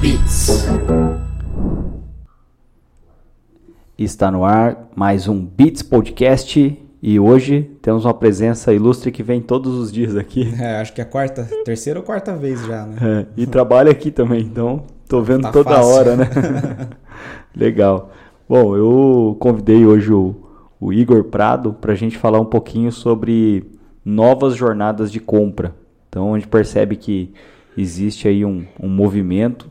Beats. Está no ar mais um Beats Podcast e hoje temos uma presença ilustre que vem todos os dias aqui. É, acho que é a quarta, terceira ou quarta vez já, né? É, e trabalha aqui também, então tô vendo tá toda fácil. hora, né? Legal. Bom, eu convidei hoje o, o Igor Prado para a gente falar um pouquinho sobre novas jornadas de compra. Então a gente percebe que existe aí um, um movimento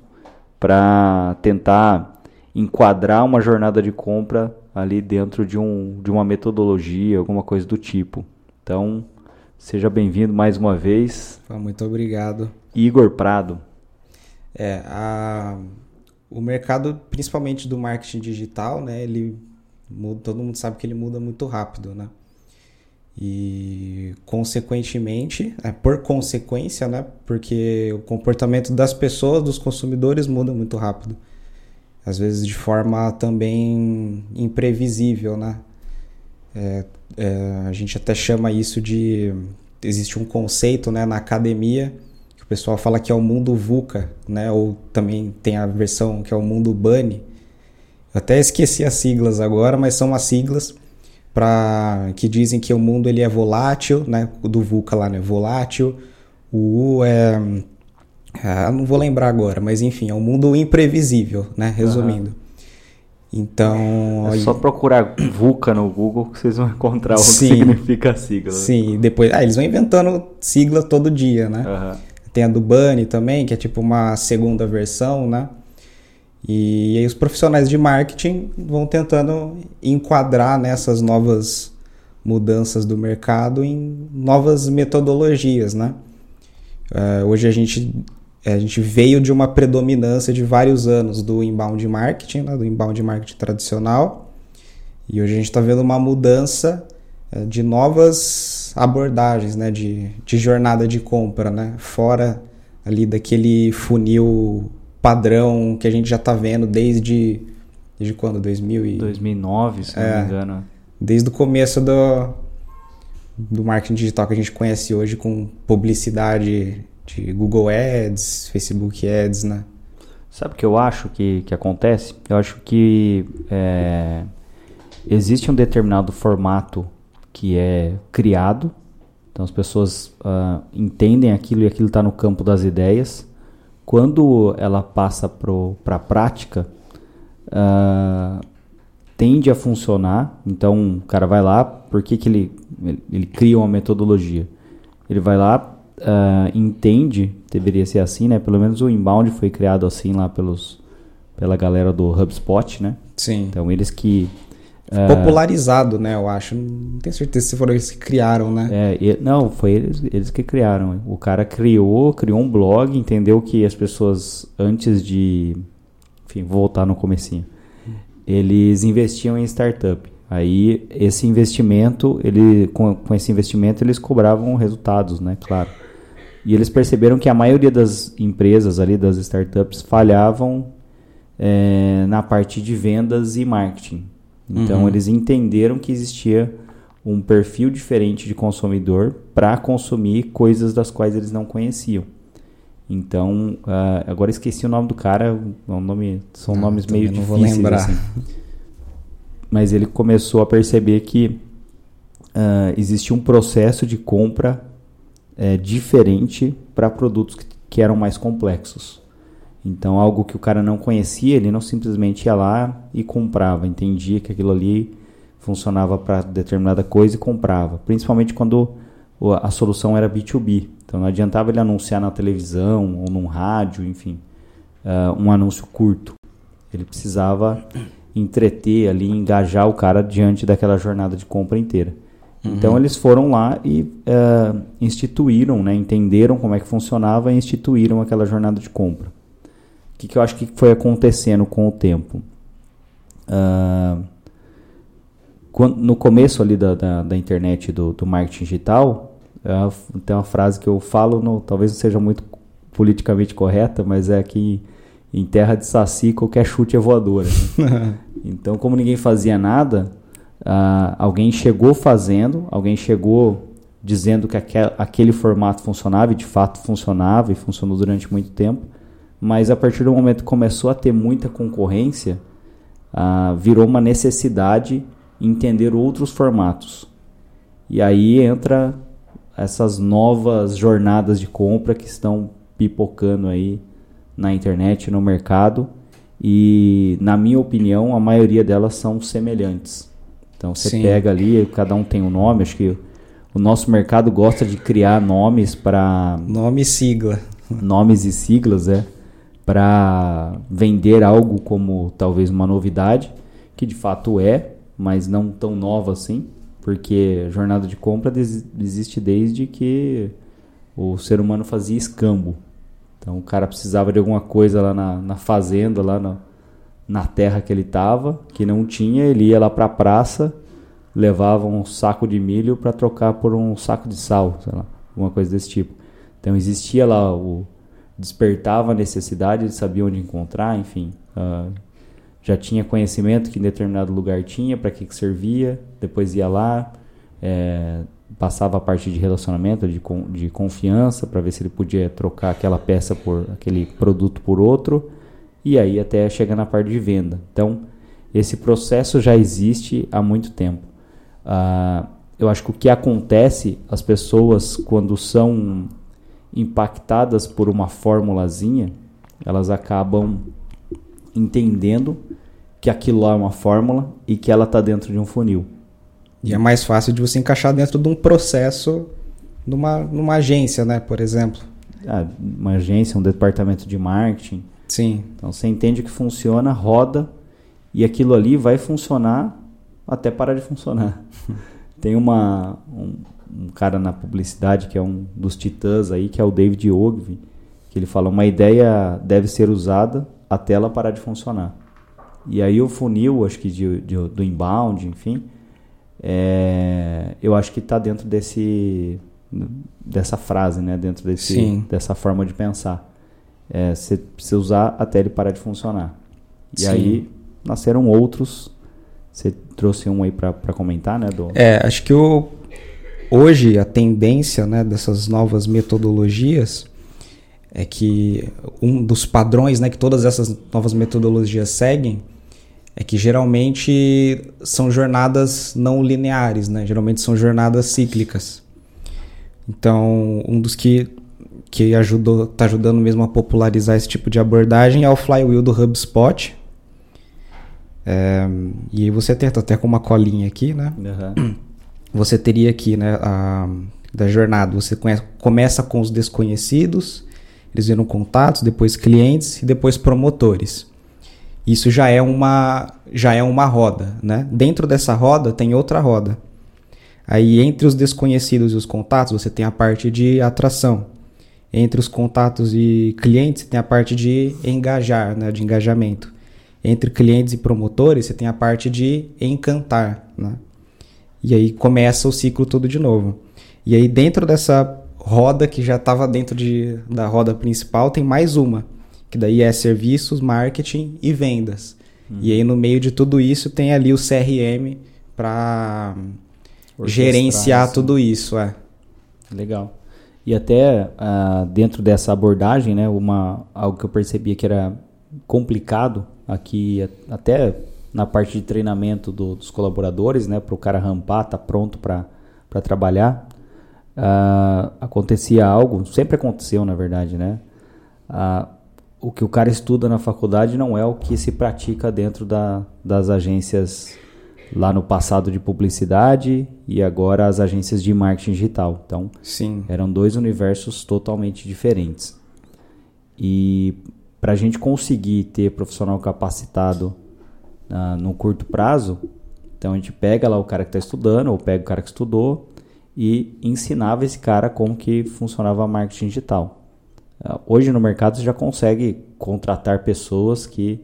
para tentar enquadrar uma jornada de compra ali dentro de, um, de uma metodologia, alguma coisa do tipo. Então, seja bem-vindo mais uma vez. Muito obrigado. Igor Prado. É, a, o mercado, principalmente do marketing digital, né, ele todo mundo sabe que ele muda muito rápido, né? E, consequentemente, é, por consequência, né? Porque o comportamento das pessoas, dos consumidores, muda muito rápido. Às vezes de forma também imprevisível, né? É, é, a gente até chama isso de... Existe um conceito né, na academia que o pessoal fala que é o mundo VUCA, né? Ou também tem a versão que é o mundo BUNNY. Eu até esqueci as siglas agora, mas são as siglas para que dizem que o mundo ele é volátil, né? Do VUCA lá, né? Volátil. O U é, é não vou lembrar agora, mas enfim, é um mundo imprevisível, né? Resumindo. Uhum. Então. É só procurar VUCA no Google que vocês vão encontrar o que significa a sigla. Sim, depois. Ah, eles vão inventando sigla todo dia, né? Uhum. Tem a do Bunny também, que é tipo uma segunda versão, né? E aí os profissionais de marketing vão tentando enquadrar nessas novas mudanças do mercado em novas metodologias, né? Uh, hoje a gente, a gente veio de uma predominância de vários anos do inbound marketing, né? do inbound marketing tradicional, e hoje a gente está vendo uma mudança uh, de novas abordagens, né? De, de jornada de compra, né? Fora ali daquele funil padrão que a gente já está vendo desde. Desde quando? 2000 e... 2009, se é, não me engano. Desde o começo do, do marketing digital que a gente conhece hoje com publicidade de Google Ads, Facebook Ads, né? Sabe o que eu acho que, que acontece? Eu acho que é, existe um determinado formato que é criado, então as pessoas uh, entendem aquilo e aquilo está no campo das ideias, quando ela passa para a prática, uh, tende a funcionar. Então, o cara vai lá, por que, que ele, ele, ele cria uma metodologia? Ele vai lá, uh, entende, deveria ser assim, né? Pelo menos o inbound foi criado assim lá pelos, pela galera do HubSpot, né? Sim. Então, eles que é. popularizado, né? Eu acho. Não tenho certeza se foram eles que criaram, né? É, não, foi eles, eles que criaram. O cara criou, criou um blog, entendeu que as pessoas, antes de. Enfim, voltar no comecinho. Eles investiam em startup. Aí, esse investimento, ele, com, com esse investimento, eles cobravam resultados, né? Claro. E eles perceberam que a maioria das empresas ali, das startups, falhavam é, na parte de vendas e marketing. Então uhum. eles entenderam que existia um perfil diferente de consumidor para consumir coisas das quais eles não conheciam. Então, uh, agora esqueci o nome do cara, é um nome, são ah, nomes meio difíceis. Vou lembrar. Assim. Mas ele começou a perceber que uh, existia um processo de compra uh, diferente para produtos que, que eram mais complexos. Então, algo que o cara não conhecia, ele não simplesmente ia lá e comprava, entendia que aquilo ali funcionava para determinada coisa e comprava. Principalmente quando a solução era B2B. Então, não adiantava ele anunciar na televisão ou num rádio, enfim, uh, um anúncio curto. Ele precisava entreter ali, engajar o cara diante daquela jornada de compra inteira. Uhum. Então eles foram lá e uh, instituíram, né, entenderam como é que funcionava e instituíram aquela jornada de compra. O que, que eu acho que foi acontecendo com o tempo? Uh, quando, no começo ali da, da, da internet do, do, marketing digital, uh, tem uma frase que eu falo, no, talvez não seja muito politicamente correta, mas é que em terra de saci qualquer chute é voadora. Né? então, como ninguém fazia nada, uh, alguém chegou fazendo, alguém chegou dizendo que aquel, aquele formato funcionava e de fato funcionava e funcionou durante muito tempo mas a partir do momento que começou a ter muita concorrência, uh, virou uma necessidade entender outros formatos. E aí entra essas novas jornadas de compra que estão pipocando aí na internet, no mercado, e na minha opinião, a maioria delas são semelhantes. Então você Sim. pega ali, cada um tem um nome, acho que o nosso mercado gosta de criar nomes para nome e sigla. Nomes e siglas, é, para vender algo como talvez uma novidade, que de fato é, mas não tão nova assim, porque jornada de compra existe desde que o ser humano fazia escambo. Então o cara precisava de alguma coisa lá na, na fazenda, lá na, na terra que ele estava, que não tinha, ele ia lá para a praça, levava um saco de milho para trocar por um saco de sal, sei lá, alguma coisa desse tipo. Então existia lá o despertava a necessidade, ele sabia onde encontrar, enfim, uh, já tinha conhecimento que em determinado lugar tinha, para que, que servia, depois ia lá, é, passava a parte de relacionamento, de, de confiança, para ver se ele podia trocar aquela peça por aquele produto por outro, e aí até chegar na parte de venda. Então, esse processo já existe há muito tempo. Uh, eu acho que o que acontece, as pessoas, quando são impactadas por uma formulazinha, elas acabam entendendo que aquilo lá é uma fórmula e que ela está dentro de um funil. E é mais fácil de você encaixar dentro de um processo numa, numa agência, né, por exemplo. Ah, uma agência, um departamento de marketing. Sim. Então você entende que funciona, roda e aquilo ali vai funcionar até parar de funcionar. Tem uma, um, um, cara na publicidade que é um dos titãs aí, que é o David Ogilvy, que ele fala uma ideia deve ser usada até ela parar de funcionar. E aí o funil, acho que de, de, do inbound, enfim, é, eu acho que está dentro desse dessa frase, né? Dentro desse, dessa forma de pensar. É, você precisa usar até ele parar de funcionar. E Sim. aí nasceram outros. Você trouxe um aí para comentar, né? Do... É, acho que o, hoje a tendência né, dessas novas metodologias é que um dos padrões né, que todas essas novas metodologias seguem é que geralmente são jornadas não lineares, né? Geralmente são jornadas cíclicas. Então, um dos que que ajudou, tá ajudando mesmo a popularizar esse tipo de abordagem é o flywheel do HubSpot. É, e você tem até com uma colinha aqui, né? Uhum. Você teria aqui, né, a, da jornada. Você conhece, começa com os desconhecidos, eles viram contatos, depois clientes e depois promotores. Isso já é uma já é uma roda, né? Dentro dessa roda tem outra roda. Aí entre os desconhecidos e os contatos você tem a parte de atração. Entre os contatos e clientes você tem a parte de engajar, né? De engajamento. Entre clientes e promotores você tem a parte de encantar, né? E aí começa o ciclo todo de novo. E aí dentro dessa roda que já estava dentro de, da roda principal tem mais uma que daí é serviços, marketing e vendas. Uhum. E aí no meio de tudo isso tem ali o CRM para gerenciar assim. tudo isso, é. Legal. E até uh, dentro dessa abordagem, né, uma algo que eu percebia que era complicado aqui até na parte de treinamento do, dos colaboradores, né, para o cara rampar, tá pronto para trabalhar, uh, acontecia algo, sempre aconteceu na verdade, né, uh, o que o cara estuda na faculdade não é o que se pratica dentro da, das agências lá no passado de publicidade e agora as agências de marketing digital. Então, Sim. eram dois universos totalmente diferentes. E para a gente conseguir ter profissional capacitado uh, no curto prazo, então a gente pega lá o cara que está estudando ou pega o cara que estudou e ensinava esse cara como que funcionava marketing digital. Ah, hoje no mercado você já consegue contratar pessoas que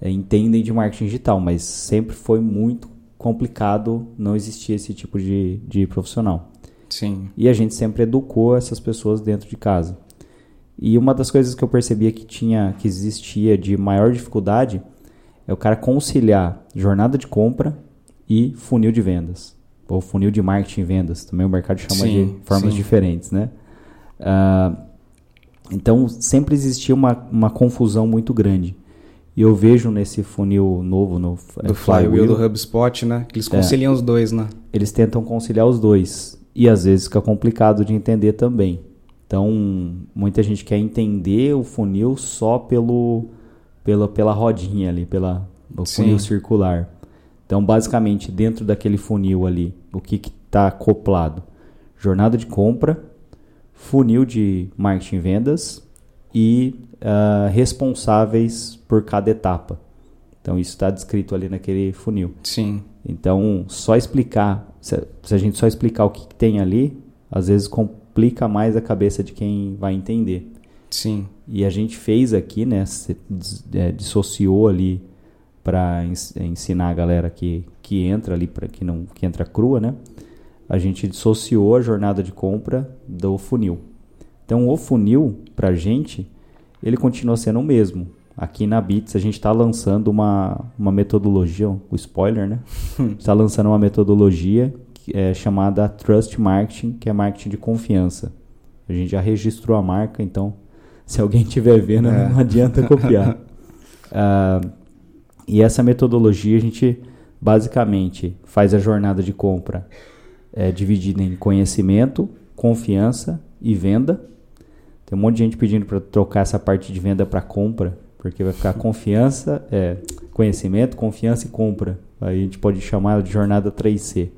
é, entendem de marketing digital, mas sempre foi muito complicado não existir esse tipo de, de profissional. Sim. E a gente sempre educou essas pessoas dentro de casa. E uma das coisas que eu percebia que tinha, que existia de maior dificuldade é o cara conciliar jornada de compra e funil de vendas. Ou funil de marketing e vendas. Também o mercado chama sim, de formas sim. diferentes, né? Uh, Então sempre existia uma, uma confusão muito grande. E eu vejo nesse funil novo no é, do Flywheel do HubSpot, né? Que eles é. conciliam é, os dois, né? Eles tentam conciliar os dois. E às vezes fica complicado de entender também. Então, muita gente quer entender o funil só pelo, pela, pela rodinha ali, pela, o funil circular. Então, basicamente, dentro daquele funil ali, o que está acoplado? Jornada de compra, funil de marketing e vendas e uh, responsáveis por cada etapa. Então, isso está descrito ali naquele funil. Sim. Então, só explicar, se, se a gente só explicar o que, que tem ali, às vezes complica mais a cabeça de quem vai entender. Sim. E a gente fez aqui, né, se, é, dissociou ali para ensinar a galera que, que entra ali, para que não que entra crua, né? A gente dissociou a jornada de compra do funil. Então, o funil, para a gente, ele continua sendo o mesmo. Aqui na Bits, a gente está lançando uma, uma metodologia, o spoiler, né? Está lançando uma metodologia que é chamada Trust Marketing, que é marketing de confiança. A gente já registrou a marca, então, se alguém estiver vendo, é. não adianta copiar. uh, e essa metodologia, a gente basicamente faz a jornada de compra é, dividida em conhecimento, confiança e venda. Tem um monte de gente pedindo para trocar essa parte de venda para compra, porque vai ficar confiança, é, conhecimento, confiança e compra. Aí a gente pode chamar de jornada 3C.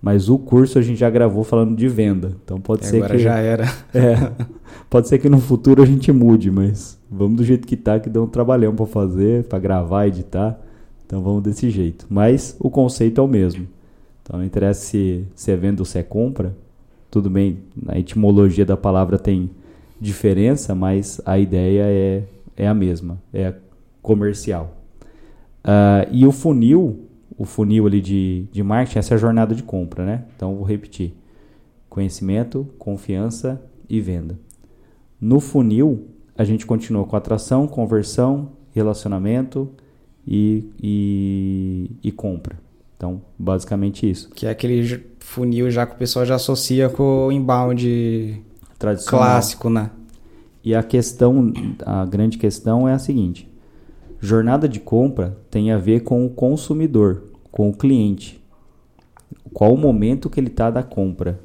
Mas o curso a gente já gravou falando de venda. Então pode ser agora que. já era. É. Pode ser que no futuro a gente mude, mas vamos do jeito que tá, que deu um trabalhão para fazer, para gravar, editar. Então vamos desse jeito. Mas o conceito é o mesmo. Então não interessa se, se é venda ou se é compra. Tudo bem, a etimologia da palavra tem diferença, mas a ideia é, é a mesma, é comercial. Uh, e o funil, o funil ali de, de marketing, essa é a jornada de compra, né? Então vou repetir: conhecimento, confiança e venda. No funil, a gente continua com atração, conversão, relacionamento e, e, e compra. Então, basicamente isso. Que é aquele funil já que o pessoal já associa com o inbound clássico, né? E a questão, a grande questão é a seguinte: jornada de compra tem a ver com o consumidor, com o cliente. Qual o momento que ele está da compra?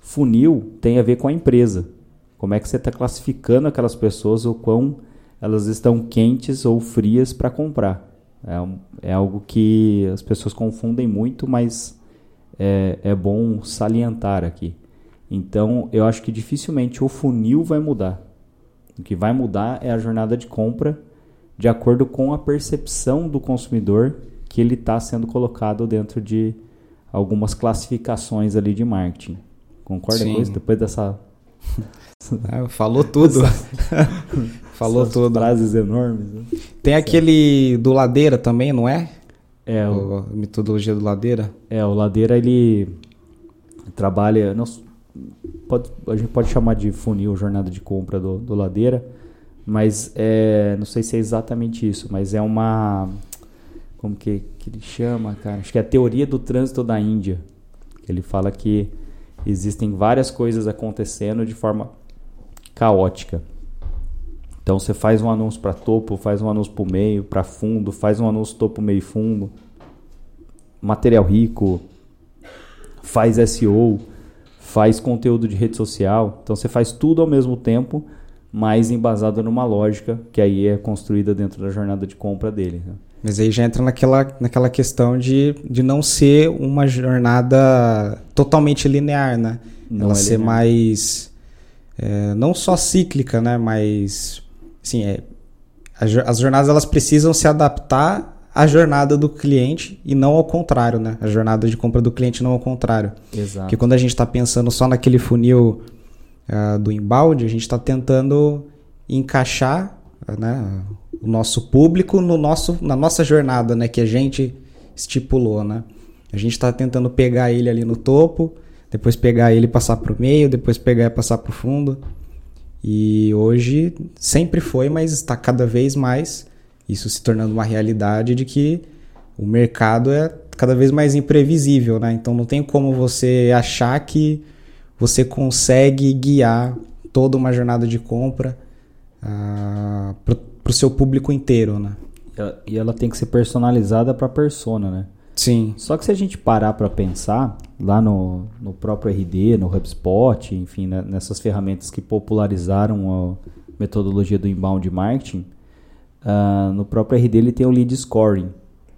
Funil tem a ver com a empresa. Como é que você está classificando aquelas pessoas o quão elas estão quentes ou frias para comprar? É, é, algo que as pessoas confundem muito, mas é, é bom salientar aqui. Então, eu acho que dificilmente o funil vai mudar. O que vai mudar é a jornada de compra de acordo com a percepção do consumidor que ele está sendo colocado dentro de algumas classificações ali de marketing. Concorda Sim. com isso? Depois dessa. Ah, falou tudo. falou Essas tudo. Frases enormes. Né? Tem certo. aquele do Ladeira também, não é? É. O... A metodologia do Ladeira? É, o Ladeira ele trabalha. Não, pode, a gente pode chamar de funil, jornada de compra do, do Ladeira, mas é, não sei se é exatamente isso, mas é uma. Como que, que ele chama, cara? Acho que é a teoria do trânsito da Índia. Ele fala que existem várias coisas acontecendo de forma caótica. Então você faz um anúncio para topo, faz um anúncio para meio, para fundo, faz um anúncio topo, meio fundo, material rico, faz SEO, faz conteúdo de rede social. Então você faz tudo ao mesmo tempo, mas embasado numa lógica que aí é construída dentro da jornada de compra dele. Né? Mas aí já entra naquela, naquela questão de, de não ser uma jornada totalmente linear, né? Não Ela é ser linear. mais. É, não só cíclica, né? Mas. Assim, é, as jornadas elas precisam se adaptar a jornada do cliente e não ao contrário, né? A jornada de compra do cliente não ao contrário. Exato. Porque quando a gente está pensando só naquele funil uh, do embalde, a gente está tentando encaixar né, o nosso público no nosso, na nossa jornada, né? Que a gente estipulou, né? A gente está tentando pegar ele ali no topo, depois pegar ele e passar para o meio, depois pegar e passar para o fundo. E hoje sempre foi, mas está cada vez mais isso se tornando uma realidade de que o mercado é cada vez mais imprevisível, né? Então não tem como você achar que você consegue guiar toda uma jornada de compra uh, para o seu público inteiro, né? E ela tem que ser personalizada para a persona, né? Sim. Só que se a gente parar para pensar, lá no, no próprio RD, no HubSpot, enfim, né, nessas ferramentas que popularizaram a metodologia do inbound marketing, uh, no próprio RD ele tem o lead scoring.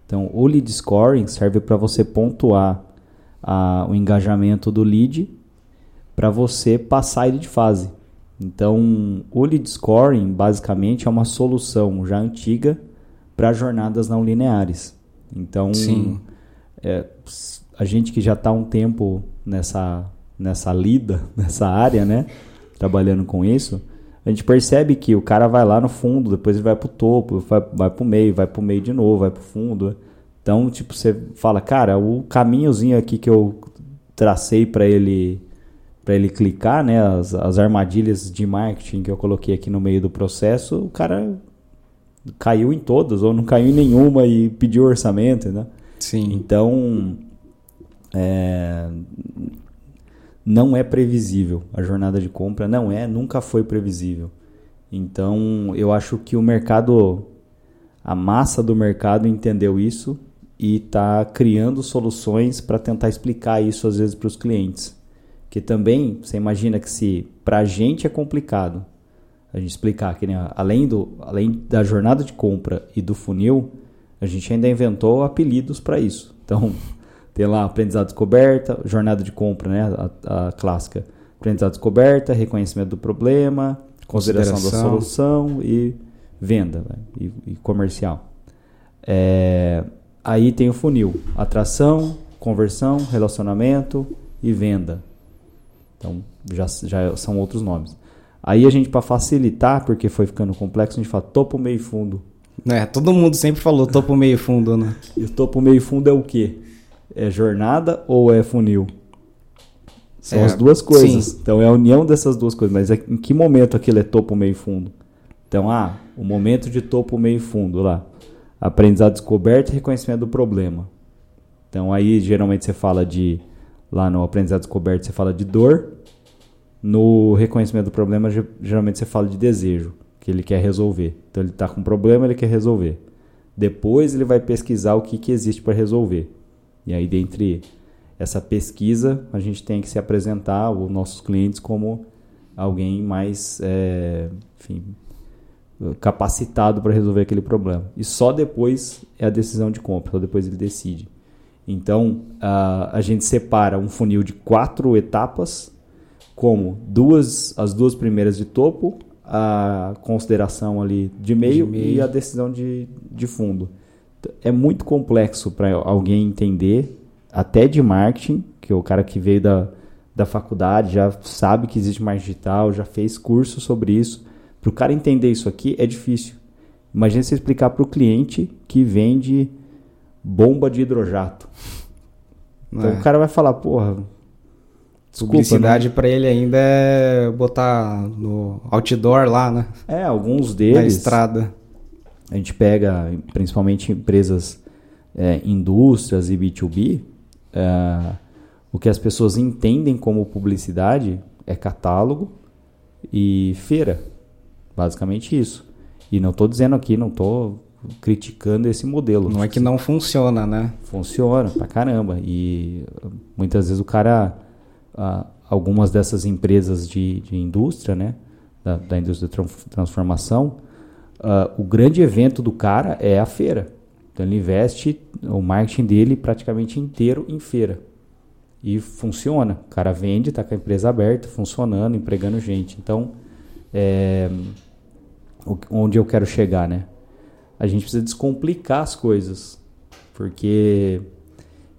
Então, o lead scoring serve para você pontuar uh, o engajamento do lead para você passar ele de fase. Então, o lead scoring basicamente é uma solução já antiga para jornadas não lineares. Então, é, a gente que já está um tempo nessa, nessa lida, nessa área, né, trabalhando com isso, a gente percebe que o cara vai lá no fundo, depois ele vai para o topo, vai, vai para o meio, vai para o meio de novo, vai para o fundo. Então, tipo, você fala, cara, o caminhozinho aqui que eu tracei para ele para ele clicar, né, as, as armadilhas de marketing que eu coloquei aqui no meio do processo, o cara caiu em todas ou não caiu em nenhuma e pediu orçamento, né? Sim. Então, é, não é previsível a jornada de compra, não é, nunca foi previsível. Então, eu acho que o mercado, a massa do mercado entendeu isso e está criando soluções para tentar explicar isso às vezes para os clientes. Que também, você imagina que se para a gente é complicado, a gente explicar que né, além, do, além da jornada de compra e do funil, a gente ainda inventou apelidos para isso. Então, tem lá aprendizado descoberta, jornada de compra, né, a, a clássica. Aprendizado descoberta, reconhecimento do problema, consideração, consideração. da solução e venda né, e, e, comercial. É, aí tem o funil: atração, conversão, relacionamento e venda. Então já, já são outros nomes. Aí a gente, para facilitar, porque foi ficando complexo, a gente fala topo, meio fundo. É, todo mundo sempre falou topo, meio fundo, né? E o topo, meio fundo é o quê? É jornada ou é funil? São é, as duas coisas. Sim. Então é a união dessas duas coisas. Mas é, em que momento aquilo é topo, meio fundo? Então, ah, o momento de topo, meio fundo lá. Aprendizado descoberto e reconhecimento do problema. Então aí geralmente você fala de. Lá no aprendizado descoberto você fala de dor no reconhecimento do problema, geralmente você fala de desejo, que ele quer resolver. Então ele está com um problema, ele quer resolver. Depois ele vai pesquisar o que, que existe para resolver. E aí, dentre essa pesquisa, a gente tem que se apresentar os nossos clientes como alguém mais é, enfim, capacitado para resolver aquele problema. E só depois é a decisão de compra, só depois ele decide. Então, a, a gente separa um funil de quatro etapas como duas, as duas primeiras de topo, a consideração ali de meio, de meio. e a decisão de, de fundo. É muito complexo para alguém entender, até de marketing, que é o cara que veio da, da faculdade já sabe que existe marketing digital, já fez curso sobre isso. Para o cara entender isso aqui é difícil. Imagina você explicar para o cliente que vende bomba de hidrojato. Então é. o cara vai falar, porra, Desculpa, Publicidade né? para ele ainda é botar no outdoor lá, né? É, alguns deles. Na estrada. A gente pega, principalmente empresas, é, indústrias e B2B, é, o que as pessoas entendem como publicidade é catálogo e feira. Basicamente isso. E não estou dizendo aqui, não estou criticando esse modelo. Não é que não funciona, né? Funciona pra caramba. E muitas vezes o cara algumas dessas empresas de, de indústria, né, da, da indústria de transformação, uh, o grande evento do cara é a feira. Então ele investe o marketing dele praticamente inteiro em feira. E funciona. O cara vende, está com a empresa aberta, funcionando, empregando gente. Então, é, onde eu quero chegar, né? A gente precisa descomplicar as coisas. Porque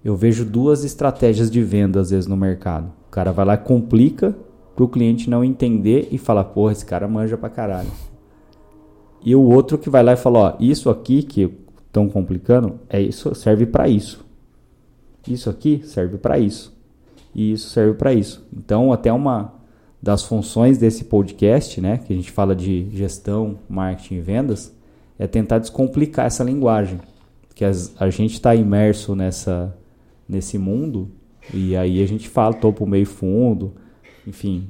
eu vejo duas estratégias de venda, às vezes, no mercado cara vai lá e complica pro cliente não entender e falar, porra, esse cara manja pra caralho. E o outro que vai lá e fala, ó, isso aqui que estão complicando, é isso, serve para isso. Isso aqui serve para isso. E isso serve para isso. Então, até uma das funções desse podcast, né, que a gente fala de gestão, marketing e vendas, é tentar descomplicar essa linguagem, que as, a gente está imerso nessa nesse mundo e aí a gente fala topo, meio fundo, enfim,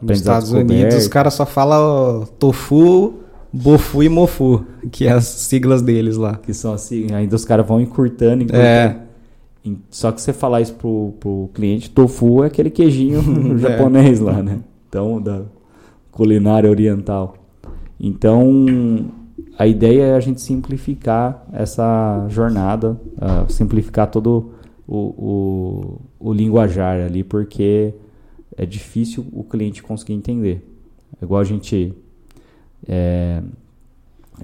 Nos Estados Unidos, os caras só falam tofu, bofu e mofu, que é as siglas deles lá. Que são assim, ainda os caras vão encurtando, encurtando. É. Só que você falar isso pro, pro cliente, tofu é aquele queijinho japonês é. lá, né? Então, da culinária oriental. Então, a ideia é a gente simplificar essa jornada, uh, simplificar todo o, o, o, linguajar ali, porque é difícil o cliente conseguir entender. É igual a gente é,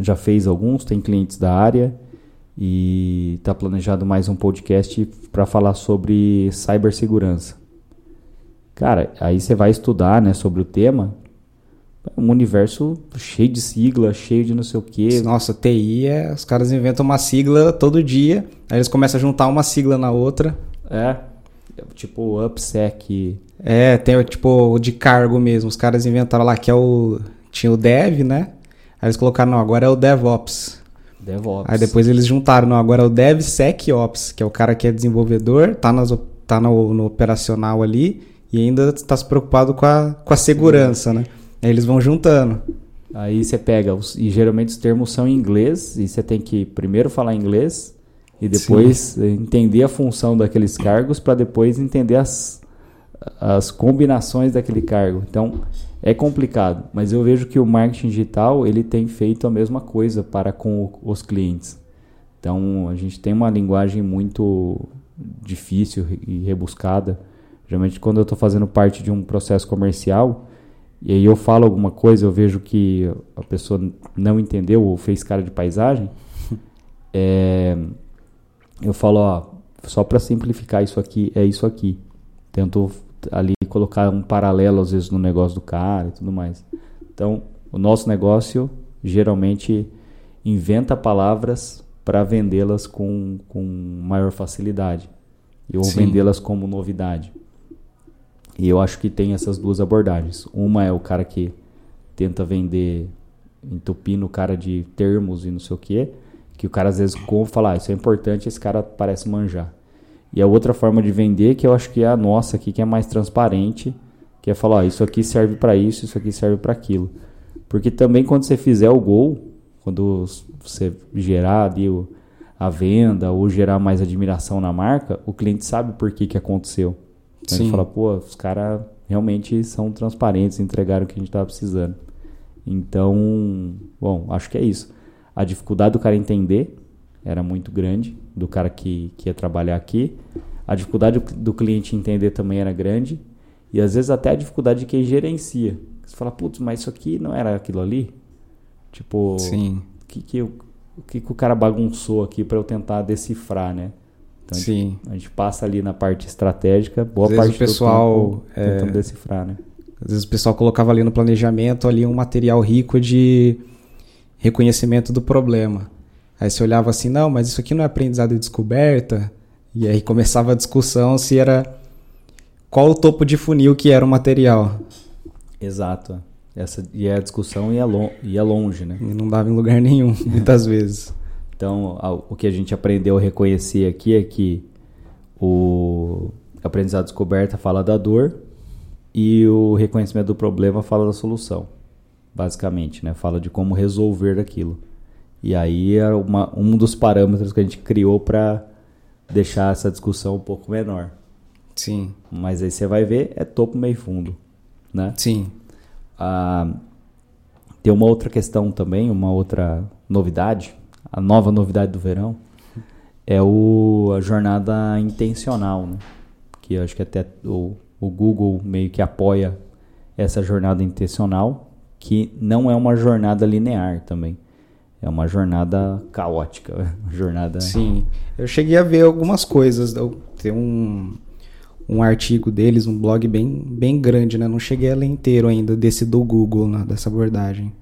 já fez alguns, tem clientes da área e está planejado mais um podcast para falar sobre cibersegurança. Cara, aí você vai estudar né, sobre o tema, um universo cheio de sigla, cheio de não sei o quê. Nossa, TI é. Os caras inventam uma sigla todo dia, aí eles começam a juntar uma sigla na outra. É. Tipo UpSec. É, tem tipo o de cargo mesmo. Os caras inventaram lá que é o. Tinha o Dev, né? Aí eles colocaram, não, agora é o DevOps. DevOps. Aí depois eles juntaram, não, agora é o DevSecOps, que é o cara que é desenvolvedor, tá, nas, tá no, no operacional ali e ainda está se preocupado com a, com a segurança, né? Aí eles vão juntando. Aí você pega, os, e geralmente os termos são em inglês, e você tem que primeiro falar inglês e depois Sim. entender a função daqueles cargos para depois entender as, as combinações daquele cargo. Então é complicado, mas eu vejo que o marketing digital ele tem feito a mesma coisa para com os clientes. Então a gente tem uma linguagem muito difícil e rebuscada. Geralmente quando eu estou fazendo parte de um processo comercial, e aí eu falo alguma coisa, eu vejo que a pessoa não entendeu ou fez cara de paisagem, é, eu falo, ó, só para simplificar isso aqui, é isso aqui. Tento ali colocar um paralelo às vezes no negócio do cara e tudo mais. Então, o nosso negócio geralmente inventa palavras para vendê-las com, com maior facilidade ou vendê-las como novidade. E eu acho que tem essas duas abordagens. Uma é o cara que tenta vender entupindo o cara de termos e não sei o quê, que o cara às vezes compra fala, ah, isso é importante, esse cara parece manjar. E a outra forma de vender, que eu acho que é a nossa aqui, que é mais transparente, que é falar, ah, isso aqui serve para isso, isso aqui serve para aquilo. Porque também quando você fizer o gol, quando você gerar ali a venda ou gerar mais admiração na marca, o cliente sabe por que, que aconteceu. Então Sim. a gente fala, pô, os caras realmente são transparentes, entregaram o que a gente estava precisando. Então, bom, acho que é isso. A dificuldade do cara entender era muito grande, do cara que, que ia trabalhar aqui. A dificuldade do cliente entender também era grande. E às vezes até a dificuldade de quem gerencia. Você fala, putz, mas isso aqui não era aquilo ali? Tipo, Sim. o que, que, o que, que o cara bagunçou aqui para eu tentar decifrar, né? Então, Sim. A gente, a gente, passa ali na parte estratégica, boa Às parte o pessoal do tempo tentando é... decifrar, né? Às vezes o pessoal colocava ali no planejamento ali um material rico de reconhecimento do problema. Aí você olhava assim, não, mas isso aqui não é aprendizado e descoberta. E aí começava a discussão se era qual o topo de funil que era o material. Exato. Essa, e a discussão ia, lo, ia longe, né? E não dava em lugar nenhum, muitas vezes. Então, o que a gente aprendeu a reconhecer aqui é que o aprendizado descoberta fala da dor e o reconhecimento do problema fala da solução, basicamente, né? Fala de como resolver aquilo. E aí é uma, um dos parâmetros que a gente criou para deixar essa discussão um pouco menor. Sim. Mas aí você vai ver, é topo meio fundo, né? Sim. Ah, tem uma outra questão também, uma outra novidade a nova novidade do verão é o, a jornada intencional, né? que acho que até o, o Google meio que apoia essa jornada intencional, que não é uma jornada linear também. É uma jornada caótica. Uma jornada... Sim. Eu cheguei a ver algumas coisas. Tem um, um artigo deles, um blog bem, bem grande, né? Não cheguei a ler inteiro ainda desse do Google, né? dessa abordagem.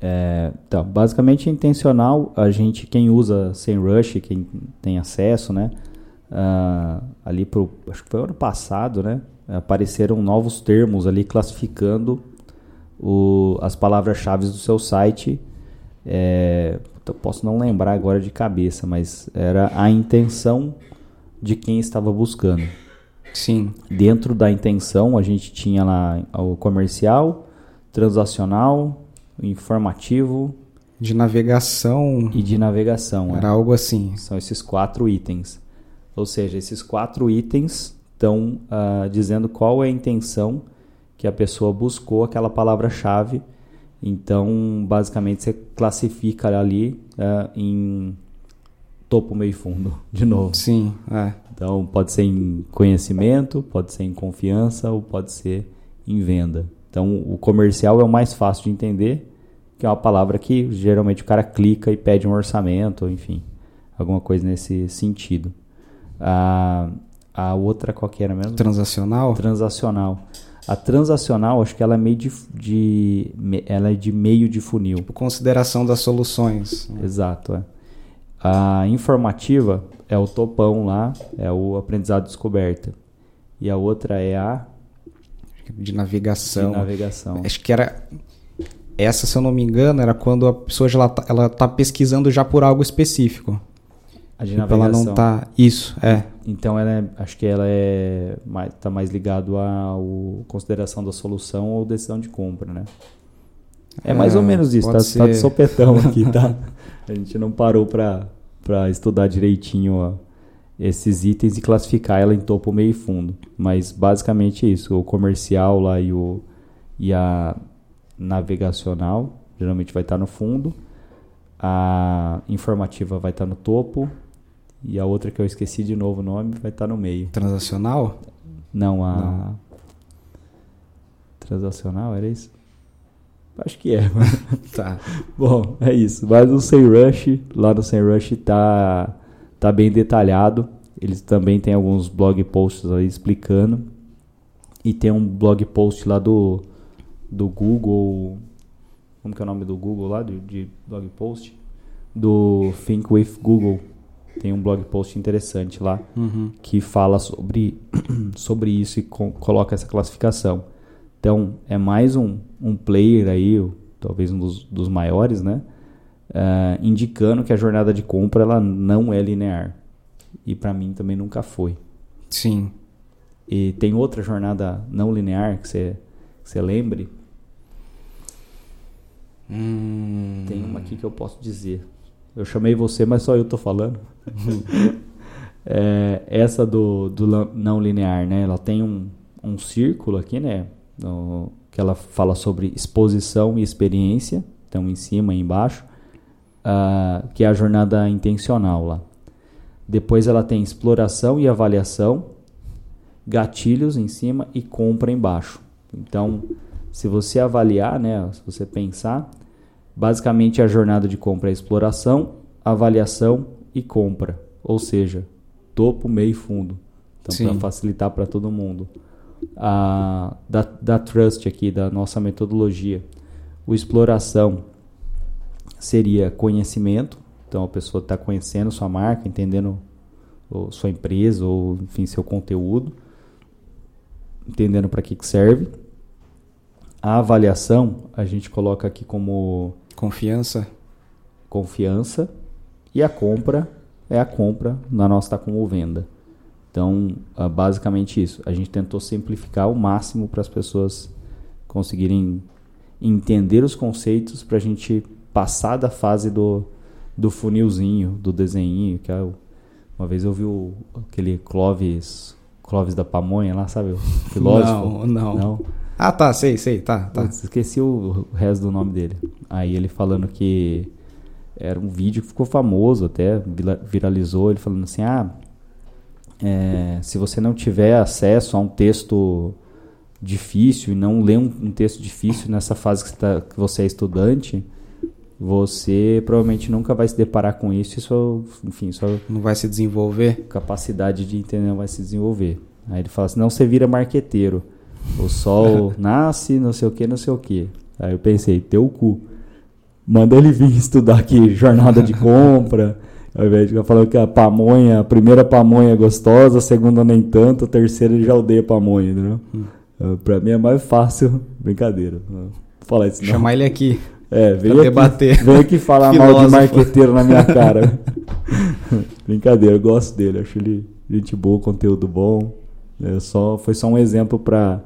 É, então, basicamente intencional, a gente, quem usa SEMrush, quem tem acesso, né? Uh, ali pro, acho que foi ano passado, né? Apareceram novos termos ali classificando o, as palavras-chave do seu site. É, eu posso não lembrar agora de cabeça, mas era a intenção de quem estava buscando. Sim. Dentro da intenção, a gente tinha lá o comercial, transacional, informativo De navegação. e de navegação. é. Era algo assim. São esses quatro itens. Ou seja, esses quatro itens estão ah, dizendo qual é a intenção que a pessoa buscou aquela palavra-chave. Então, basicamente, você classifica ali ah, em topo, meio e fundo, de novo. Sim, é. Então, pode ser em conhecimento, pode ser em confiança ou pode ser em venda. Então, o comercial é o mais fácil de entender, que é uma palavra que geralmente o cara clica e pede um orçamento, enfim, alguma coisa nesse sentido. A, a outra qual que era mesmo? Transacional? Transacional. A transacional, acho que ela é meio de, de ela é de meio de funil. Tipo, consideração das soluções. Exato, é. A informativa é o topão lá, é o aprendizado descoberta. E a outra é a De de navegação. navegação. Acho que era. Essa, se eu não me engano, era quando a pessoa já ela tá, ela tá pesquisando já por algo específico. A de Tipo, ela navegação. não tá. Isso, é. Então ela é, acho que ela é mais, tá mais ligado à consideração da solução ou decisão de compra, né? É mais É, ou menos isso, tá, tá de sopetão aqui, tá? A gente não parou pra estudar direitinho ó, esses itens e classificar ela em topo, meio e fundo. Mas basicamente é isso, o comercial lá e, o, e a navegacional geralmente vai estar no fundo, a informativa vai estar no topo e a outra que eu esqueci de novo o nome vai estar no meio. Transacional? Não, a Não. transacional era isso? Acho que é. mas- Tá. Bom, é isso. Mas o SEMrush, lá no SEMrush tá tá bem detalhado. Eles também têm alguns blog posts aí explicando. E tem um blog post lá do do Google, como que é o nome do Google lá de, de blog post? Do Think with Google. Tem um blog post interessante lá Uhum. que fala sobre, sobre isso e co- coloca essa classificação. Então, é mais um, um player aí, talvez um dos, dos maiores, né? Ah, indicando que a jornada de compra ela não é linear. E para mim também nunca foi. Sim. E tem outra jornada não linear que você, que você lembre? Hum. Tem uma aqui que eu posso dizer. Eu chamei você, mas só eu tô falando. É, essa do, do não linear, né? Ela tem um, um círculo aqui, né? No- que ela fala sobre exposição e experiência. Então, em cima e embaixo. Ah, que é a jornada intencional lá. Depois ela tem exploração e avaliação, gatilhos em cima e compra embaixo. Então, se você avaliar, né, se você pensar, basicamente a jornada de compra é exploração, avaliação e compra, ou seja, topo, meio e fundo. Então, para facilitar para todo mundo. A, da, da Trust aqui, da nossa metodologia, o exploração seria conhecimento, então a pessoa está conhecendo sua marca, entendendo sua empresa ou enfim seu conteúdo, entendendo para que, que serve. A avaliação a gente coloca aqui como Confiança? confiança e a compra é a compra, na nossa está como venda. Então, ah, basicamente isso. A gente tentou simplificar ao máximo para as pessoas conseguirem entender os conceitos para a gente passar da fase do, do funilzinho, do desenho, que é o- uma vez eu vi o, aquele Clóvis, Clóvis da Pamonha lá, sabe? O filósofo. Não, não. Ah, tá, sei, sei, tá, tá. Putz, esqueci o resto do nome dele. Aí ele falando que era um vídeo que ficou famoso até, viralizou, ele falando assim, ah, é, se você não tiver acesso a um texto difícil e não lê um, um texto difícil nessa fase que, tá- que você é estudante, você provavelmente nunca vai se deparar com isso e sua, enfim, sua Não vai se desenvolver? capacidade de entender vai se desenvolver. Aí ele fala assim, não, você vira marqueteiro. O sol nasce, não sei o que, não sei o que. Aí eu pensei, teu cu. Manda ele vir estudar aqui jornada de compra. Ao invés de ficar falando que a pamonha, a primeira pamonha é gostosa, a segunda nem tanto, a terceira ele já odeia pamonha, entendeu? Uh, Pra mim é mais fácil. Brincadeira. Falar isso não. Chamar ele aqui. É, vem pra aqui, debater. vem aqui falar mal de marqueteiro na minha cara. Brincadeira, eu gosto dele, acho ele gente boa, conteúdo bom. É só, foi só um exemplo para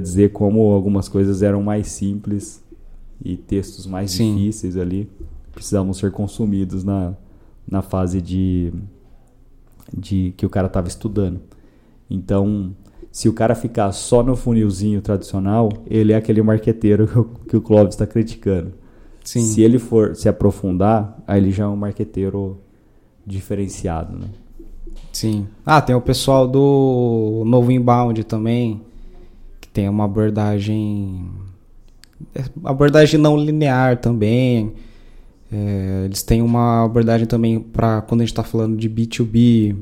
dizer como algumas coisas eram mais simples e textos mais Sim. difíceis ali precisavam ser consumidos na, na fase de, de que o cara estava estudando. Então, se o cara ficar só no funilzinho tradicional, ele é aquele marqueteiro que o, Clóvis está criticando. Sim. Se ele for se aprofundar, aí ele já é um marqueteiro diferenciado, né? Sim. Ah, tem o pessoal do Novo Inbound também, que tem uma abordagem abordagem não linear também. É, eles têm uma abordagem também para quando a gente está falando de B2B,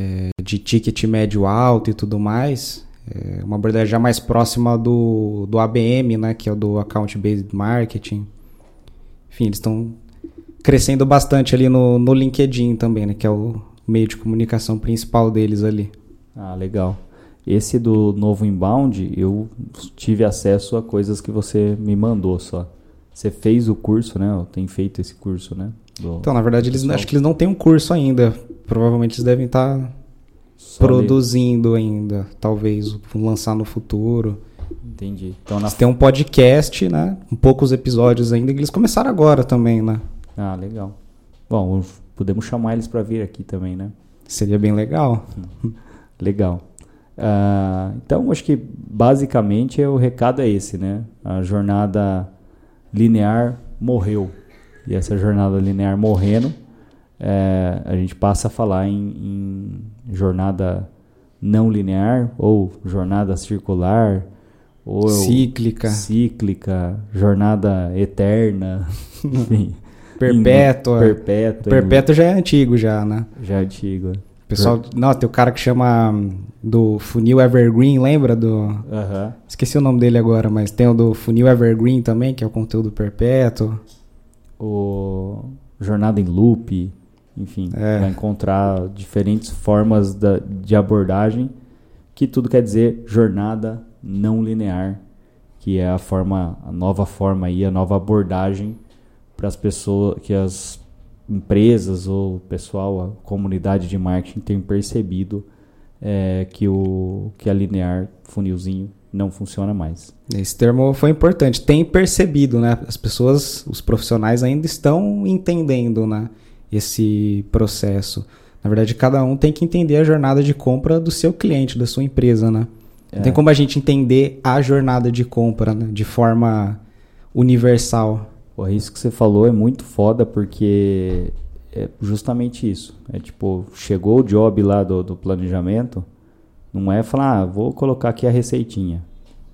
é, de ticket médio alto e tudo mais. É uma abordagem já mais próxima do, do ABM, né, que é o do Account Based Marketing. Enfim, eles estão crescendo bastante ali no, no LinkedIn também, né, que é o meio de comunicação principal deles ali. Ah, legal. Esse do novo inbound, eu tive acesso a coisas que você me mandou só. Você fez o curso, né? Tem feito esse curso, né? Do, então, na verdade, eles acho que eles não têm um curso ainda. Provavelmente eles devem estar tá produzindo ainda. Talvez lançar no futuro. Entendi. Então, na... tem um podcast, né? Com poucos episódios ainda. eles começaram agora também, né? Ah, legal. Bom, podemos chamar eles para vir aqui também, né? Seria bem legal. legal. Uh, então, acho que basicamente o recado é esse, né? A jornada linear morreu. E essa jornada linear morrendo, é, a gente passa a falar em, em, jornada não linear ou jornada circular ou cíclica, cíclica, jornada eterna, enfim, perpétua. Perpétua. Perpétua já é antigo já, né? Já é antigo. Pessoal, não, tem o cara que chama do funil evergreen, lembra do? Uhum. Esqueci o nome dele agora, mas tem o do funil evergreen também, que é o conteúdo perpétuo. O jornada em loop, enfim, é. vai encontrar diferentes formas da, de abordagem, que tudo quer dizer jornada não linear, que é a forma, a nova forma aí, a nova abordagem para as pessoas, que as empresas ou o pessoal, a comunidade de marketing tem percebido é, que, o, que a linear funilzinho não funciona mais. Esse termo foi importante. Tem percebido, né? As pessoas, os profissionais ainda estão entendendo, né? Esse processo. Na verdade, cada um tem que entender a jornada de compra do seu cliente, da sua empresa, né? É. Não tem como a gente entender a jornada de compra né? de forma universal. Pô, isso que você falou é muito foda porque é justamente isso. É tipo, chegou o job lá do, do planejamento, não é falar, ah, vou colocar aqui a receitinha.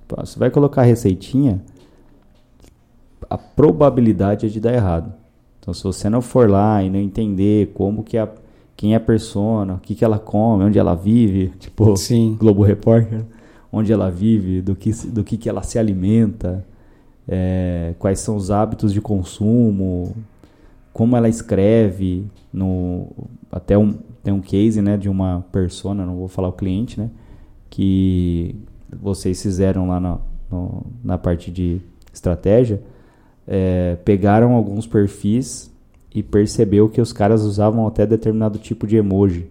Você vai colocar a receitinha, a probabilidade é de dar errado. Então, se você não for lá e não entender como que a, quem é a persona, o que, que ela come, onde ela vive, tipo Sim. Globo Repórter, onde ela vive, do que, do que, que ela se alimenta, é, quais são os hábitos de consumo, como ela escreve, no, até um, tem um case né, de uma persona, não vou falar o cliente, né, que vocês fizeram lá na, no, na parte de estratégia, é, pegaram alguns perfis e percebeu que os caras usavam até determinado tipo de emoji.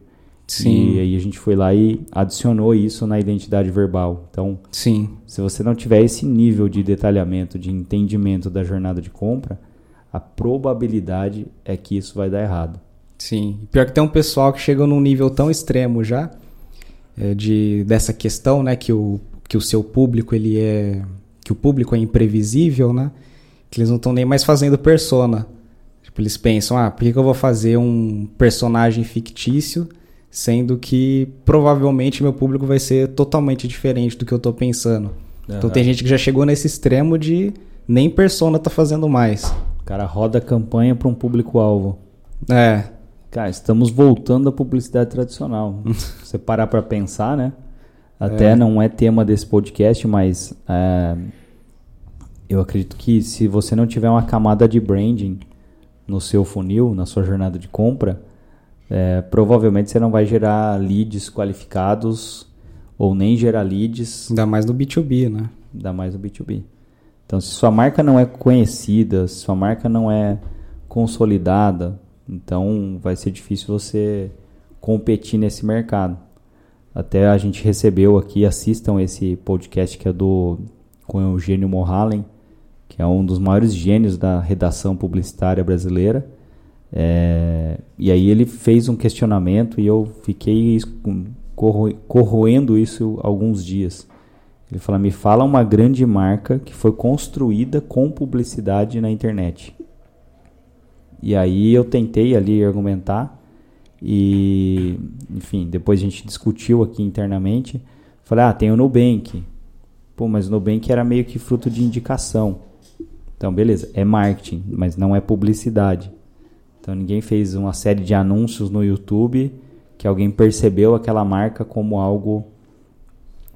Sim. E aí a gente foi lá e adicionou isso na identidade verbal. Então, Sim. se você não tiver esse nível de detalhamento, de entendimento da jornada de compra, a probabilidade é que isso vai dar errado. Sim. Pior que tem um pessoal que chega num nível tão extremo já é, de dessa questão, né, que o que o seu público ele é que o público é imprevisível, né? Que eles não estão nem mais fazendo persona. Tipo, eles pensam, ah, por que, que eu vou fazer um personagem fictício? sendo que provavelmente meu público vai ser totalmente diferente do que eu estou pensando. Uhum. Então tem gente que já chegou nesse extremo de nem persona tá fazendo mais. O cara roda a campanha para um público-alvo. É. Cara, estamos voltando à publicidade tradicional. Você parar para pensar, né? Até é. não é tema desse podcast, mas é, eu acredito que se você não tiver uma camada de branding no seu funil, na sua jornada de compra, é, provavelmente você não vai gerar leads qualificados ou nem gerar leads. Ainda mais no B2B, né? Ainda mais no B2B. Então, se sua marca não é conhecida, se sua marca não é consolidada, então vai ser difícil você competir nesse mercado. Até a gente recebeu aqui, assistam esse podcast que é do com o Eugênio Mohalen, que é um dos maiores gênios da redação publicitária brasileira. É, e aí ele fez um questionamento e eu fiquei corro, corroendo isso alguns dias. Ele fala: me fala uma grande marca que foi construída com publicidade na internet. E aí eu tentei ali argumentar e, enfim, depois a gente discutiu aqui internamente. Falei: ah, tem o Nubank. Pô, mas o Nubank era meio que fruto de indicação. Então, beleza, é marketing, mas não é publicidade. Então, ninguém fez uma série de anúncios no YouTube que alguém percebeu aquela marca como algo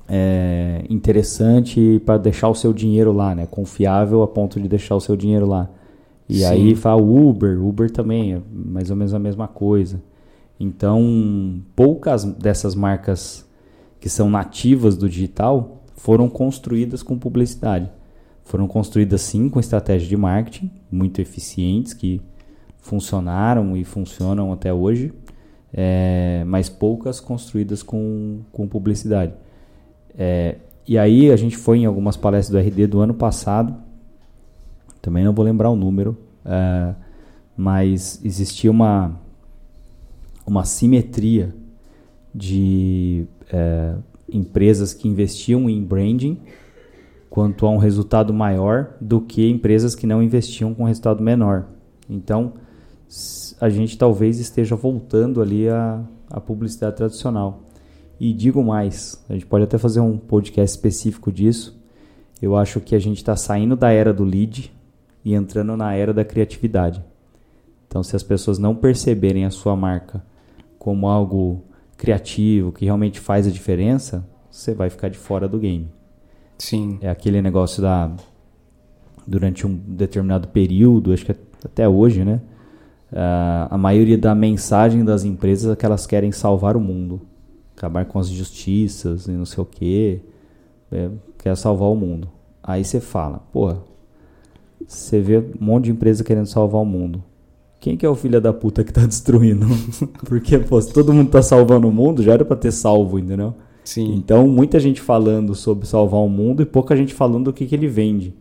é, interessante para deixar o seu dinheiro lá, né? Confiável a ponto de deixar o seu dinheiro lá. E Sim. aí fala Uber, Uber também é mais ou menos a mesma coisa. Então, poucas dessas marcas que são nativas do digital foram construídas com publicidade. Foram construídas sim com estratégias de marketing muito eficientes que funcionaram e funcionam até hoje, é, mas poucas construídas com, com publicidade. É, e aí a gente foi em algumas palestras do RD do ano passado, também não vou lembrar o número, é, mas existia uma, uma simetria de é, empresas que investiam em branding quanto a um resultado maior do que empresas que não investiam com resultado menor. Então, a gente talvez esteja voltando ali à, publicidade tradicional. E digo mais, a gente pode até fazer um podcast específico disso. Eu acho que a gente está saindo da era do lead e entrando na era da criatividade. Então, se as pessoas não perceberem a sua marca como algo criativo, que realmente faz a diferença, você vai ficar de fora do game. Sim. É aquele negócio da. Durante um determinado período, acho que até hoje, né? Uh, a maioria da mensagem das empresas é que elas querem salvar o mundo acabar com as justiças e não sei o que, é, quer salvar o mundo. Aí você fala, pô, você vê um monte de empresa querendo salvar o mundo. Quem que é o filho da puta que tá destruindo? Porque, pô, se todo mundo tá salvando o mundo, já era pra ter salvo, entendeu? Sim. Então, muita gente falando sobre salvar o mundo e pouca gente falando do que, que ele vende.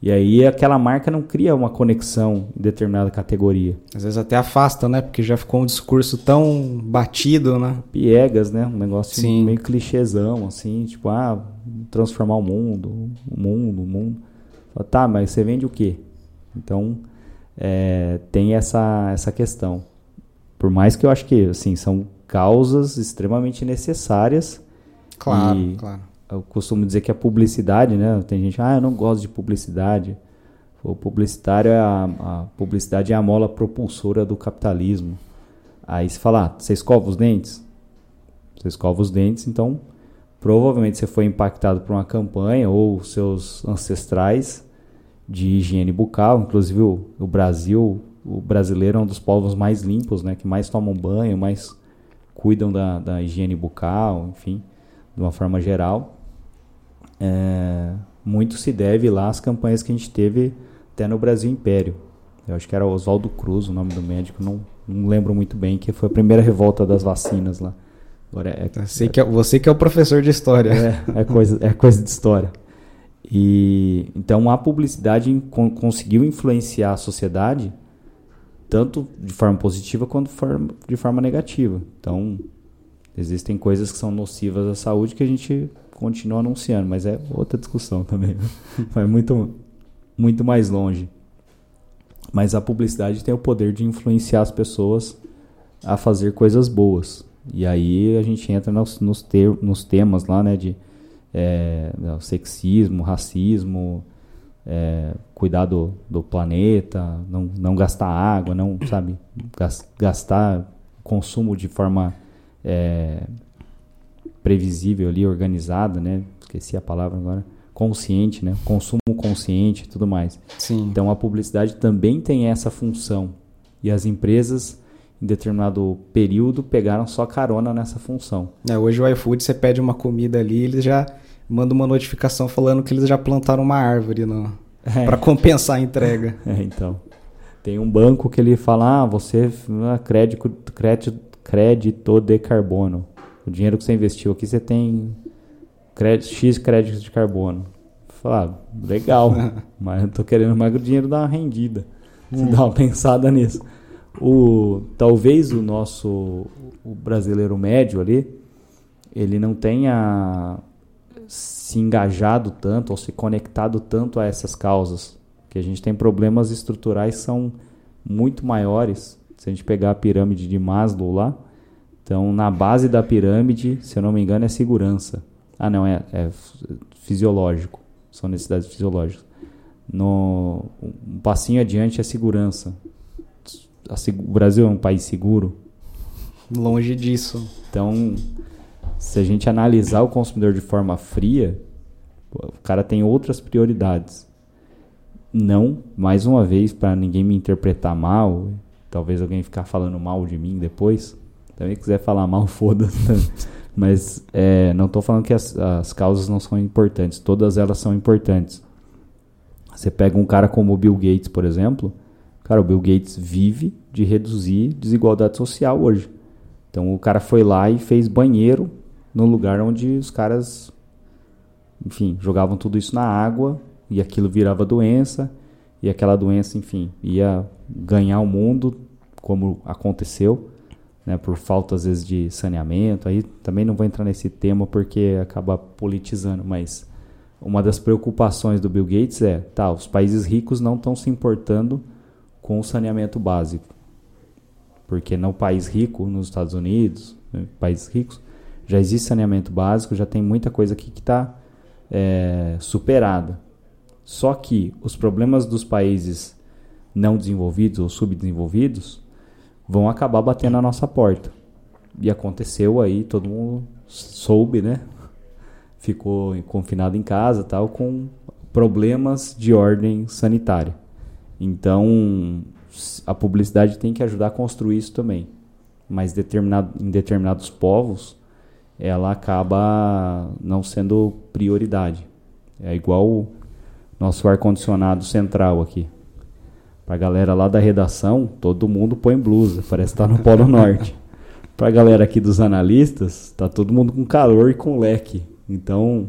E aí aquela marca não cria uma conexão em determinada categoria. Às vezes até afasta, né? Porque já ficou um discurso tão batido, né? Piegas, né? Um negócio Sim. meio clichêzão, assim, tipo, ah, transformar o mundo, o mundo, o mundo. Tá, mas você vende o quê? Então, é, tem essa, essa questão. Por mais que eu acho que, assim, são causas extremamente necessárias. Claro, e, claro eu costumo dizer que a publicidade, né? Tem gente, ah, eu não gosto de publicidade. O publicitário é a, a publicidade é a mola propulsora do capitalismo. Aí você fala, ah, você escova os dentes? Você escova os dentes, então provavelmente você foi impactado por uma campanha ou seus ancestrais de higiene bucal. Inclusive o, o Brasil, o brasileiro é um dos povos mais limpos, né? Que mais tomam banho, mais cuidam da, da higiene bucal, enfim, de uma forma geral é, muito se deve lá às campanhas que a gente teve até no Brasil Império. Eu acho que era Oswaldo Cruz o nome do médico, não, não lembro muito bem, que foi a primeira revolta das vacinas lá. Agora é, é, que é, você que é o professor de história. É, é, coisa, é coisa de história. E então a publicidade conseguiu influenciar a sociedade tanto de forma positiva quanto de forma negativa. Então existem coisas que são nocivas à saúde que a gente continua anunciando, mas é outra discussão também. Vai muito, muito mais longe. Mas a publicidade tem o poder de influenciar as pessoas a fazer coisas boas. E aí a gente entra nos, nos, ter, nos temas lá, né, de é, sexismo, racismo, é, cuidar do, do, planeta, não, não gastar água, não, sabe, gastar consumo de forma é, previsível ali, organizada, né? Esqueci a palavra agora. Consciente, né? Consumo consciente e tudo mais. Sim. Então a publicidade também tem essa função. E as empresas, em determinado período, pegaram só carona nessa função. É, hoje o iFood, você pede uma comida ali, eles já mandam uma notificação falando que eles já plantaram uma árvore no... é. para compensar a entrega. É, então. Tem um banco que ele fala, ah, você, ah, crédito, crédito, crédito de carbono. O dinheiro que você investiu aqui, você tem crédito, X créditos de carbono. Falar, ah, legal, mas eu tô querendo mais o dinheiro dar uma rendida. Você hum. dá uma pensada nisso. O, talvez o nosso o brasileiro médio ali, ele não tenha se engajado tanto ou se conectado tanto a essas causas. Que a gente tem problemas estruturais que são muito maiores. Se a gente pegar a pirâmide de Maslow lá, então na base da pirâmide, se eu não me engano, é segurança. Ah, não, é, é fisiológico. São necessidades fisiológicas. No, um passinho adiante é segurança. o Brasil é um país seguro? Longe disso. Então, se a gente analisar o consumidor de forma fria, o cara tem outras prioridades. Não, mais uma vez, para ninguém me interpretar mal, talvez alguém ficar falando mal de mim depois. Também quiser falar mal, foda-se. Mas é, não estou falando que as, as causas não são importantes. Todas elas são importantes. Você pega um cara como o Bill Gates, por exemplo. Cara, o Bill Gates vive de reduzir desigualdade social hoje. Então o cara foi lá e fez banheiro no lugar onde os caras, enfim, jogavam tudo isso na água e aquilo virava doença e aquela doença, enfim, ia ganhar o mundo, como aconteceu, né, por falta às vezes de saneamento. Aí também não vou entrar nesse tema porque acaba politizando, mas uma das preocupações do Bill Gates é, tá, os países ricos não estão se importando com o saneamento básico. Porque no país rico, nos Estados Unidos, né, países ricos, já existe saneamento básico, já tem muita coisa aqui que está é, superada. Só que os problemas dos países não desenvolvidos ou subdesenvolvidos vão acabar batendo na nossa porta. E aconteceu aí, todo mundo soube, né? Ficou confinado em casa, tal, com problemas de ordem sanitária. Então, a publicidade tem que ajudar a construir isso também. Mas determinado, em determinados povos, ela acaba não sendo prioridade. É igual o nosso ar-condicionado central aqui. Pra galera lá da redação, todo mundo põe blusa, parece estar tá no Polo Norte. Pra galera aqui dos analistas, tá todo mundo com calor e com leque. Então,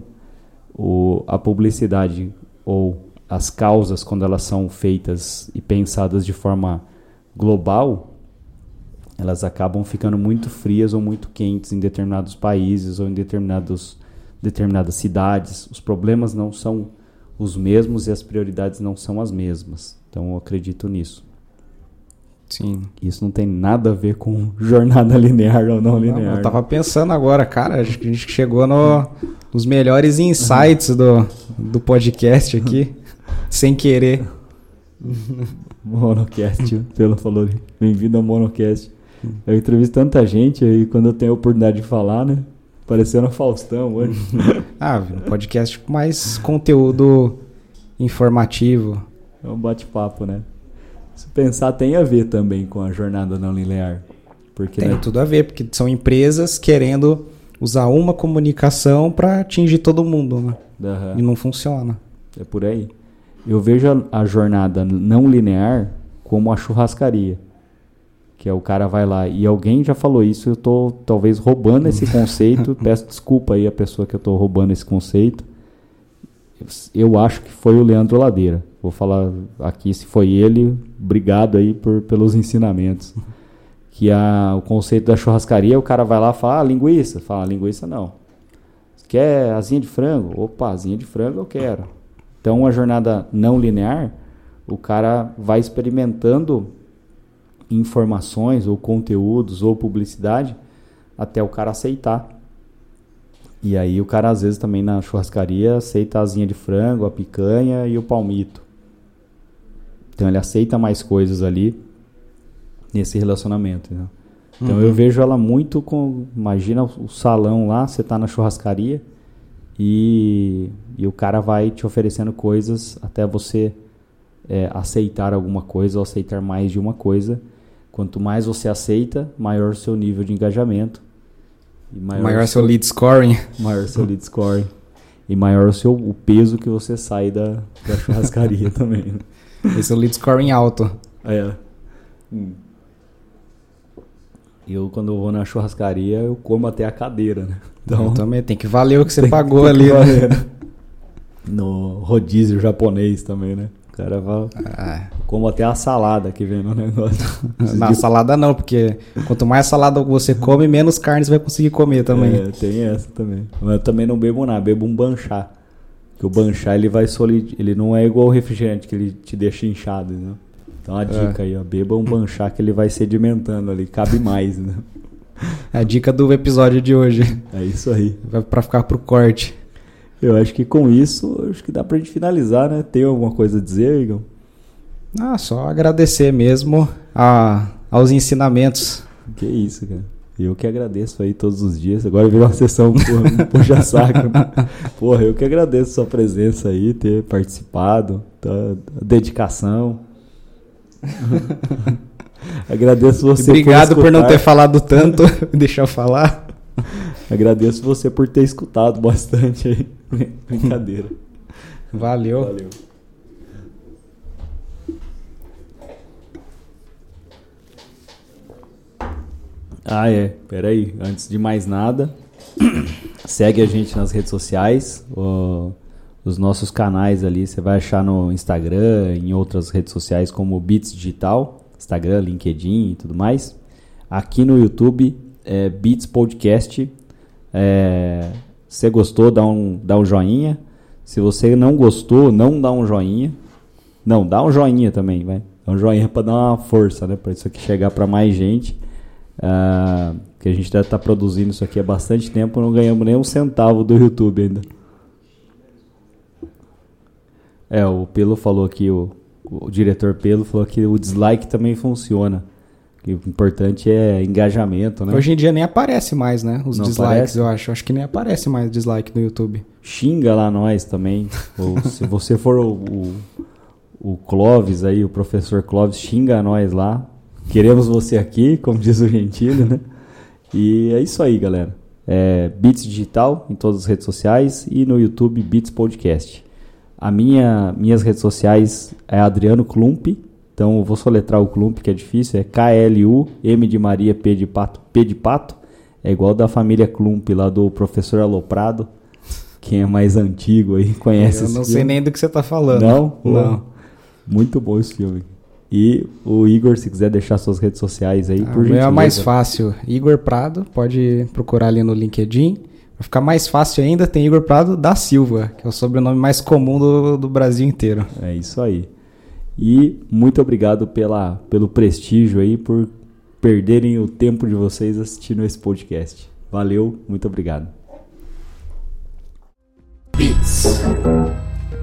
o, a publicidade ou as causas, quando elas são feitas e pensadas de forma global, elas acabam ficando muito frias ou muito quentes em determinados países ou em determinados, determinadas cidades. Os problemas não são os mesmos e as prioridades não são as mesmas. Então eu acredito nisso. Sim. Isso não tem nada a ver com jornada linear ou não linear. Não, eu tava pensando agora, cara, acho que a gente chegou no, nos melhores insights do, do podcast aqui, sem querer. Monocast, pelo falou. Bem-vindo ao Monocast. Eu entrevisto tanta gente aí quando eu tenho a oportunidade de falar, né? Parecendo Faustão hoje. ah, um podcast com mais conteúdo informativo. É um bate-papo, né? Se pensar, tem a ver também com a jornada não linear. Porque, tem né? tudo a ver, porque são empresas querendo usar uma comunicação para atingir todo mundo, né? Uhum. E não funciona. É por aí. Eu vejo a, a jornada não linear como a churrascaria que é o cara vai lá e alguém já falou isso, eu tô talvez roubando esse conceito, peço desculpa aí a pessoa que eu tô roubando esse conceito. Eu acho que foi o Leandro Ladeira. Vou falar aqui se foi ele, obrigado aí por, pelos ensinamentos. Que a, o conceito da churrascaria, o cara vai lá e fala, ah, linguiça. Fala, linguiça não. Quer asinha de frango? Opa, asinha de frango eu quero. Então, uma jornada não linear, o cara vai experimentando informações ou conteúdos ou publicidade até o cara aceitar. E aí o cara às vezes também na churrascaria aceita a asinha de frango, a picanha e o palmito. Então ele aceita mais coisas ali nesse relacionamento. Né? Então uhum. eu vejo ela muito com. Imagina o salão lá, você está na churrascaria e, e o cara vai te oferecendo coisas até você é, aceitar alguma coisa ou aceitar mais de uma coisa. Quanto mais você aceita, maior o seu nível de engajamento. Maior, maior o seu lead scoring. Maior o seu lead scoring. E maior o, seu, o peso que você sai da, da churrascaria também. Né? Esse é o lead scoring alto. É. Hum. Eu, quando eu vou na churrascaria, eu como até a cadeira, né? Então, também tem que valer o que você pagou que, ali, né? No rodízio japonês também, né? O cara fala. Ah. Como até a salada que vem no negócio. Na salada não, porque quanto mais salada você come, menos carne você vai conseguir comer também. É, tem essa também. Mas eu também não bebo nada, bebo um banchá. Que o banchá ele vai solid... ele não é igual o refrigerante que ele te deixa inchado, né? Então a é. dica é. aí, ó, beba um banchá que ele vai sedimentando ali, cabe mais, né? É a dica do episódio de hoje. É isso aí. Vai para ficar pro corte. Eu acho que com isso, acho que dá pra gente finalizar, né? Tem alguma coisa a dizer, Igor? Ah, só agradecer mesmo a, aos ensinamentos. Que isso, cara. Eu que agradeço aí todos os dias. Agora virou uma sessão puxa saco. Porra, eu que agradeço a sua presença aí, ter participado, a dedicação. Agradeço você Obrigado por, por, não ter falado tanto. Deixa eu falar. Agradeço você por ter escutado bastante aí. Brincadeira. Valeu. Valeu. Ah, é. Pera aí. Antes de mais nada, segue a gente nas redes sociais. O os nossos canais ali. Você vai achar no Instagram, em outras redes sociais como Beats Digital, Instagram, LinkedIn e tudo mais. Aqui no YouTube, é Beats Podcast. É, você gostou, dá um, dá um joinha. Se você não gostou, não dá um joinha. Não, dá um joinha também, vai. Dá um joinha para dar uma força, né? Para isso aqui chegar para mais gente. Uh, que a gente deve estar tá produzindo isso aqui há bastante tempo, não ganhamos nem um centavo do YouTube ainda. É, o Pelo falou aqui, o, o diretor Pelo falou que o dislike também funciona. O importante é engajamento, né? Hoje em dia nem aparece mais, né? Os Não dislikes, aparece? eu acho. Acho que nem aparece mais dislike no YouTube. Xinga lá nós também. Ou se você for o, o, o Clóvis aí, o professor Clóvis, xinga nós lá. Queremos você aqui, como diz o Gentili, né? E é isso aí, galera. É Beats Digital em todas as redes sociais e no YouTube Beats Podcast. A minha, minhas redes sociais é Adriano Klump. Então eu vou soletrar o Klump, que é difícil. É K-L-U-M de Maria, P de Pato, P de Pato. É igual da família Klump, lá do professor Aloprado. Quem é mais antigo aí conhece Eu não sei nem do que você está falando. Não? Não. Muito bom esse filme. E o Igor, se quiser deixar suas redes sociais aí, ah, por gentileza. É mais fácil. Igor Prado, pode procurar ali no LinkedIn. Para ficar mais fácil ainda, tem Igor Prado da Silva, que é o sobrenome mais comum do, do Brasil inteiro. É isso aí. E muito obrigado pela, pelo prestígio aí, por perderem o tempo de vocês assistindo esse podcast. Valeu, muito obrigado. Beats.